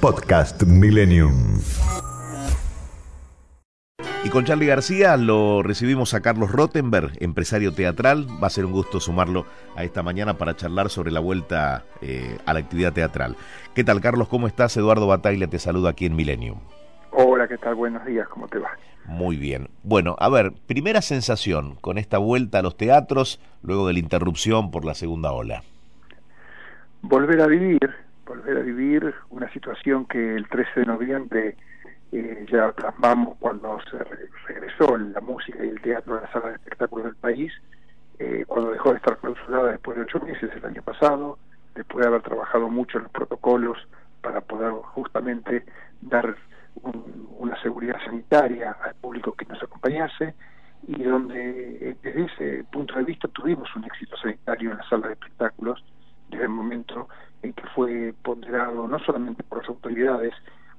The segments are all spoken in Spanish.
Podcast Millennium. Y con Charlie García lo recibimos a Carlos Rottenberg, empresario teatral. Va a ser un gusto sumarlo a esta mañana para charlar sobre la vuelta eh, a la actividad teatral. ¿Qué tal, Carlos? ¿Cómo estás? Eduardo Bataglia te saluda aquí en Millennium. Hola, ¿qué tal? Buenos días, ¿cómo te va? Muy bien. Bueno, a ver, primera sensación con esta vuelta a los teatros luego de la interrupción por la segunda ola. Volver a vivir, volver a vivir una situación que el 13 de noviembre eh, ya plasmamos cuando se regresó la música y el teatro a la sala de espectáculos del país, eh, cuando dejó de estar clausurada después de ocho meses el año pasado, después de haber trabajado mucho en los protocolos para poder justamente dar una seguridad sanitaria al público que nos acompañase y donde eh, desde ese punto de vista tuvimos un éxito sanitario en la sala de espectáculos desde el momento en que fue ponderado no solamente por las autoridades,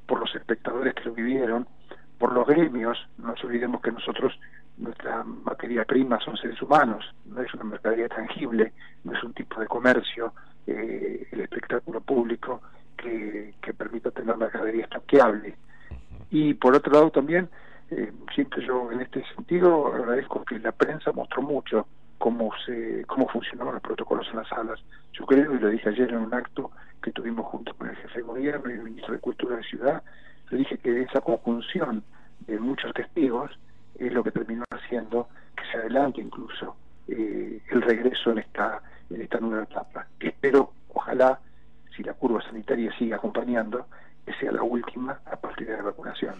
por los espectadores que lo vivieron, por los gremios, no nos olvidemos que nosotros, nuestra materia prima son seres humanos, no es una mercadería tangible, no es un tipo de comercio, eh, el espectáculo público que, que permita tener mercadería estoqueable. Y por otro lado también, eh, siempre yo en este sentido agradezco que la prensa mostró mucho cómo se cómo funcionaban los protocolos en las salas. Yo creo, y lo dije ayer en un acto que tuvimos junto con el jefe de gobierno y el ministro de Cultura de Ciudad, le dije que esa conjunción de muchos testigos es lo que terminó haciendo que se adelante incluso eh, el regreso en esta en esta nueva etapa. Espero, ojalá, si la curva sanitaria sigue acompañando, que sea la última a partir de la vacunación.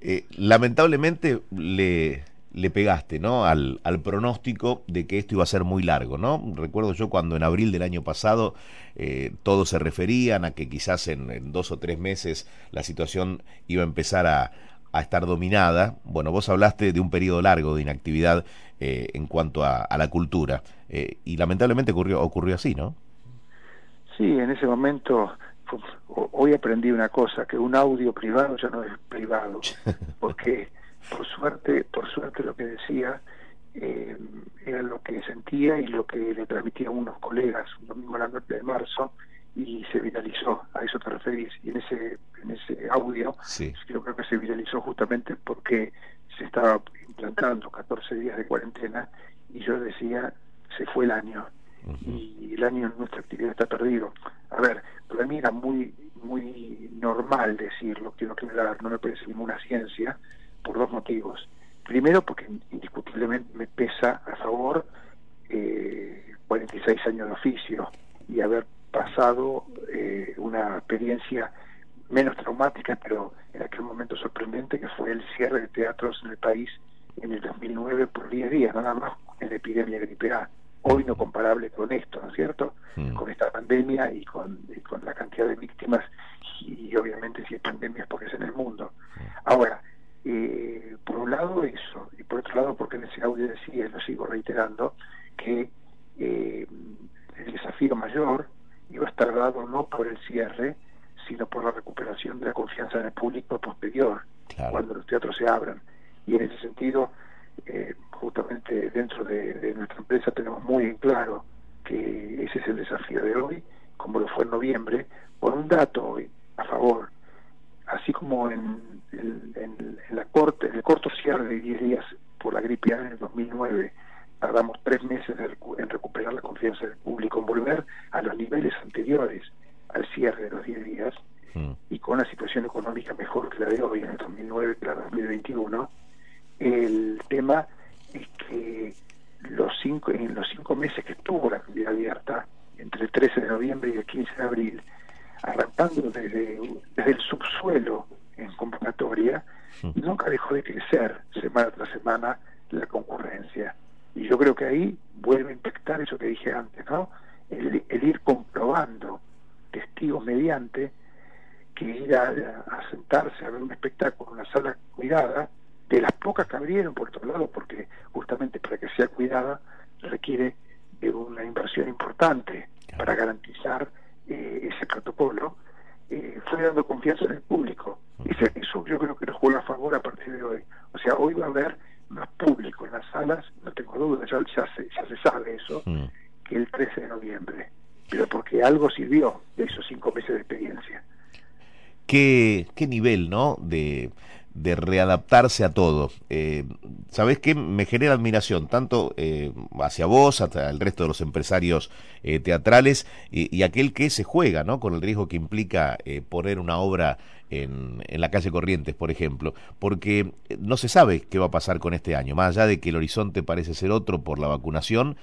Eh, lamentablemente le le pegaste, ¿no? Al, al, pronóstico de que esto iba a ser muy largo, ¿no? Recuerdo yo cuando en abril del año pasado eh, todos se referían a que quizás en, dos o tres meses la situación iba a empezar a, a estar dominada. Bueno, vos hablaste de un periodo largo de inactividad eh, en cuanto a, a la cultura eh, y lamentablemente ocurrió, ocurrió así, ¿no? Sí, en ese momento hoy aprendí una cosa, que un audio privado ya no es privado, porque por suerte, por suerte lo que decía eh, era lo que sentía y lo que le transmitía a unos colegas un domingo a la noche de marzo y se viralizó, a eso te referís, y en ese, en ese audio yo creo que se viralizó justamente porque se estaba implantando 14 días de cuarentena y yo decía, se fue el año, y el año en nuestra actividad está perdido. A ver, para mí era muy muy normal decirlo, quiero aclarar, no me parece ninguna ciencia, por dos motivos. Primero, porque indiscutiblemente me pesa a favor eh, 46 años de oficio y haber pasado eh, una experiencia menos traumática, pero en aquel momento sorprendente, que fue el cierre de teatros en el país en el 2009 por 10 días, nada más en la epidemia de gripe A. Hoy no comparable con esto, ¿no es cierto? Mm. Con esta pandemia y con, con la cantidad de víctimas y, y, obviamente si es pandemia es porque es en el mundo. Mm. Ahora, eh, por un lado eso, y por otro lado porque en ese audio decía, y lo sigo reiterando, que eh, el desafío mayor iba a estar dado no por el cierre, sino por la recuperación de la confianza en el público posterior, cuando los teatros se abran. Y en ese sentido, eh, justamente dentro de, de, nuestra empresa tenemos muy en claro que ese es el desafío de hoy, como lo fue en noviembre, por un dato hoy a favor, así como en en, la corte, el corto cierre de 10 días por la gripe A en el 2009, tardamos tres meses en recuperar la confianza del público, en volver a los niveles anteriores al cierre de los 10 días mm. y con una situación económica mejor que la de hoy, en el 2009 que la de 2021. El tema es que los cinco, en los cinco meses que estuvo la actividad abierta, entre el 13 de noviembre y el 15 de abril, arrancando desde, desde el subsuelo en convocatoria, nunca dejó de crecer semana tras semana la concurrencia. Y yo creo que ahí vuelve a impactar eso que dije antes, ¿no? El, ir comprobando, testigos mediante, que ir a, sentarse a ver un espectáculo en una sala cuidada, de las pocas que abrieron por otro lado, porque justamente para que sea cuidada requiere de una inversión importante para garantizar eh, ese protocolo, eh, fue dando confianza en el público. Y eso yo creo que nos juega a favor a partir de hoy. O sea, hoy va a haber más público en las salas, no tengo duda, ya, ya, se, ya se sabe eso, que el 13 de noviembre. Pero porque algo sirvió de esos cinco meses de experiencia. ¿Qué, qué nivel, no? De, de readaptarse a todo. Eh, ¿Sabés qué? Me genera admiración, tanto eh, hacia vos, hasta el resto de los empresarios eh, teatrales, y, aquel que se juega, ¿no? Con el riesgo que implica eh, poner una obra en, en, la calle Corrientes, por ejemplo, porque no se sabe qué va a pasar con este año, más allá de que el horizonte parece ser otro por la vacunación.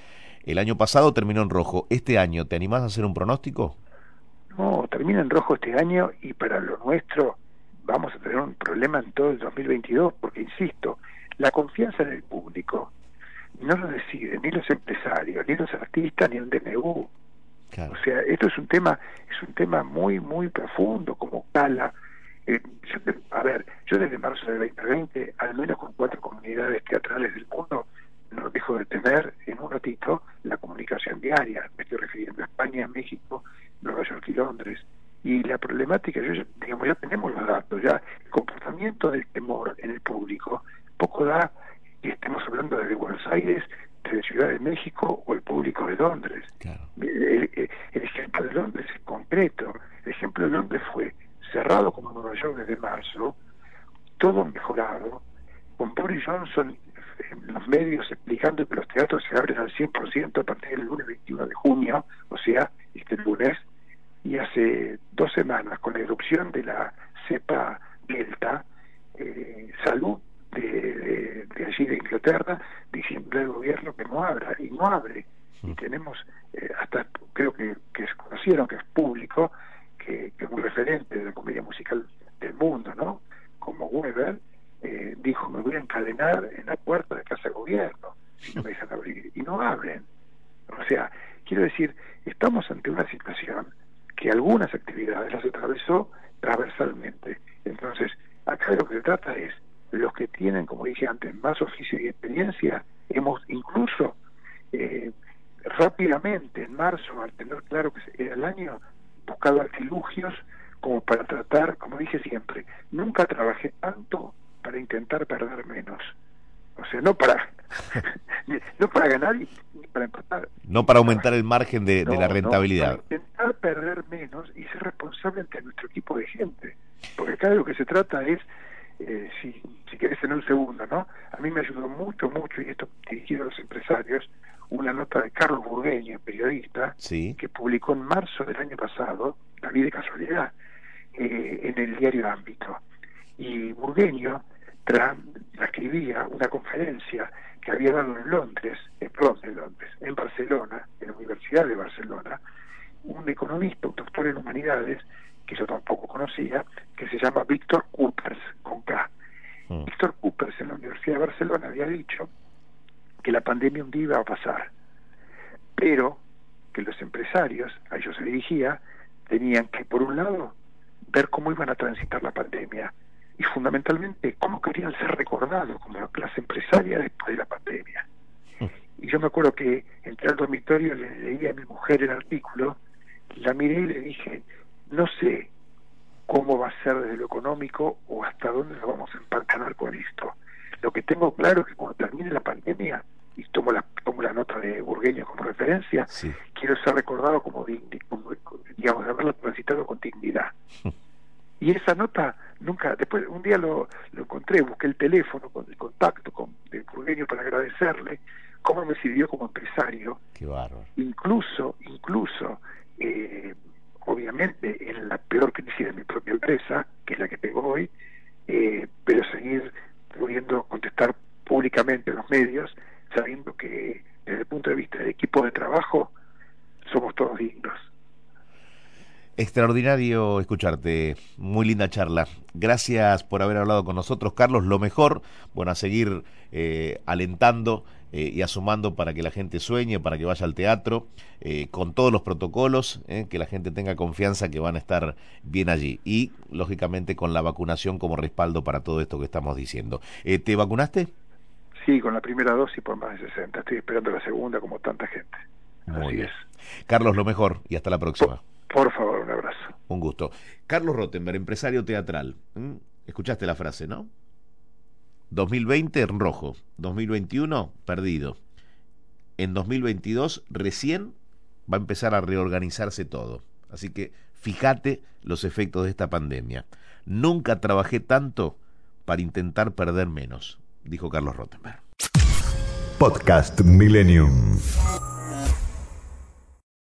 El año pasado terminó en rojo. ¿Este año te animás a hacer un pronóstico? No, termina en rojo este año y para lo nuestro vamos a tener un problema en todo el 2022, porque, insisto, la confianza en el público no lo deciden ni los empresarios, ni los artistas, ni el DNU. O sea, esto es un tema, es un tema muy, muy profundo, como cala. Eh, a ver, yo desde marzo del 2020, al menos con cuatro comunidades teatrales del mundo, no dejo de tener en un ratito la comunicación diaria. Me estoy refiriendo a España, México, Nueva York y Londres y la problemática, yo, digamos, ya tenemos los datos, ya el comportamiento del temor en el público poco da que estemos hablando de Buenos Aires, de Ciudad de México o el público de Londres. El, ejemplo de El ejemplo de Londres fue cerrado como Nueva York desde marzo, todo mejorado, con Boris Johnson en los medios explicando que los teatros se abren al 100% a partir del lunes 21 de junio, o sea, este lunes, y hace dos semanas con la erupción de la cepa Delta, eh, salud de, allí de Inglaterra diciendo al gobierno que no abra y no abre. Y tenemos eh, hasta creo que, que conocieron que es público que, que, un referente de la comedia musical del mundo no como Weber eh, dijo me voy a encadenar en la puerta de casa de si no me dejan abrir y no abren o sea quiero decir estamos ante una situación que algunas actividades las atravesó transversalmente. Entonces, acá de lo que se trata es, los que tienen, como dije antes, más oficio y experiencia, hemos incluso eh, rápidamente, en marzo, al tener claro que era el año, buscado artilugios como para tratar, como dije siempre, nunca trabajé tanto para intentar perder menos. O sea, no para no para ganar y para empatar. No para aumentar el margen de, la rentabilidad. para intentar perder menos y ser responsable ante nuestro equipo de gente. Porque acá de lo que se trata es, eh, si, si querés en un segundo, ¿no? A mí me ayudó mucho, mucho, y esto dirigido a los empresarios, una nota de Carlos Burgueño, periodista, que publicó en marzo del año pasado, la vida de casualidad, eh, en el diario Ámbito. Y Burgueño transcribía una conferencia que había dado en Londres, en, en Londres, en Barcelona, en la Universidad de Barcelona, un economista, un doctor en humanidades, que yo tampoco conocía, que se llama Víctor Coopers, con K. Mm. Víctor Coopers en la Universidad de Barcelona había dicho que la pandemia un día iba a pasar, pero que los empresarios, a ellos se dirigía, tenían que, por un lado, ver cómo iban a transitar la pandemia y fundamentalmente cómo querían ser recordados como la clase empresaria después de la pandemia. Y yo me acuerdo que entré al dormitorio, le leí a mi mujer el artículo, la miré y le dije, no sé cómo va a ser desde lo económico o hasta dónde nos vamos a empantanar con esto. Lo que tengo claro es que cuando termine la pandemia, y tomo la, tomo la nota de Burgueño como referencia, quiero ser recordado como, como digamos, haberlo transitado con dignidad. Y esa nota nunca, después un día lo, lo encontré, busqué el teléfono con el contacto con de Burgueño para agradecerle cómo me sirvió como empresario. Qué bárbaro. Incluso, incluso, eh, obviamente en la peor crisis de mi propia empresa, que es la que tengo hoy, eh, pero seguir pudiendo contestar públicamente en los medios, sabiendo que desde el punto de vista del equipo de trabajo somos todos dignos. Es Extraordinario escucharte, muy linda charla. Gracias por haber hablado con nosotros, Carlos. Lo mejor, bueno, a seguir eh, alentando eh, y asumando para que la gente sueñe, para que vaya al teatro, eh, con todos los protocolos, que la gente tenga confianza que van a estar bien allí. Y, lógicamente, con la vacunación como respaldo para todo esto que estamos diciendo. ¿Te vacunaste? Sí, con la primera dosis por más de 60. Estoy esperando la segunda como tanta gente. Muy bien. Carlos, lo mejor y hasta la próxima. Por, favor, un abrazo. Un gusto. Carlos Rottenberg, empresario teatral. ¿Mm? Escuchaste la frase, ¿no? 2020 en rojo, 2021 perdido. En 2022 recién va a empezar a reorganizarse todo. Así que fíjate los efectos de esta pandemia. Nunca trabajé tanto para intentar perder menos, dijo Carlos Rottenberg. Podcast Millennium.